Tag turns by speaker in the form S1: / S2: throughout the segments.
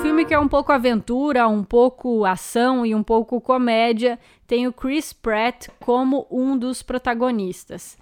S1: Filme que é um pouco aventura, um pouco ação e um pouco comédia, tem o Chris Pratt como um dos protagonistas.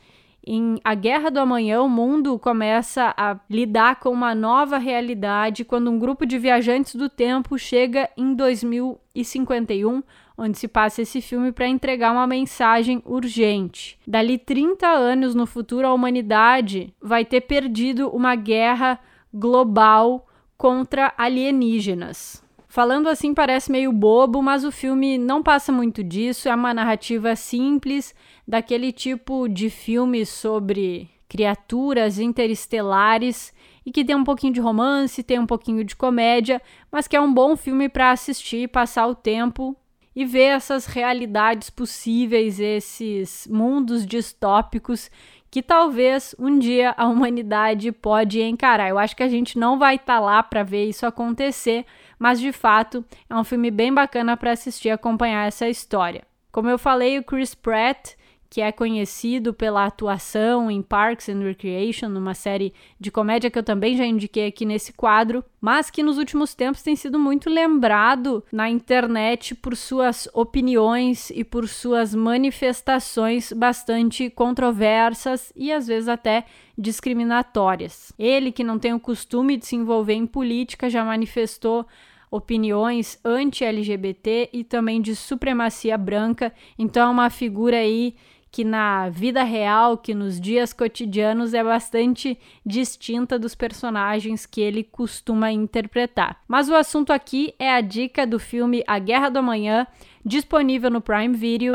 S1: Em A Guerra do Amanhã, o mundo começa a lidar com uma nova realidade quando um grupo de viajantes do tempo chega em 2051, onde se passa esse filme para entregar uma mensagem urgente. Dali 30 anos no futuro, a humanidade vai ter perdido uma guerra global contra alienígenas. Falando assim parece meio bobo, mas o filme não passa muito disso, é uma narrativa simples, daquele tipo de filme sobre criaturas interestelares e que tem um pouquinho de romance, tem um pouquinho de comédia, mas que é um bom filme para assistir, passar o tempo e ver essas realidades possíveis, esses mundos distópicos que talvez um dia a humanidade pode encarar. Eu acho que a gente não vai estar tá lá para ver isso acontecer, mas de fato é um filme bem bacana para assistir e acompanhar essa história. Como eu falei, o Chris Pratt que é conhecido pela atuação em Parks and Recreation, numa série de comédia que eu também já indiquei aqui nesse quadro, mas que nos últimos tempos tem sido muito lembrado na internet por suas opiniões e por suas manifestações bastante controversas e às vezes até discriminatórias. Ele, que não tem o costume de se envolver em política, já manifestou opiniões anti-LGBT e também de supremacia branca, então é uma figura aí que na vida real, que nos dias cotidianos é bastante distinta dos personagens que ele costuma interpretar. Mas o assunto aqui é a dica do filme A Guerra do Amanhã, disponível no Prime Video.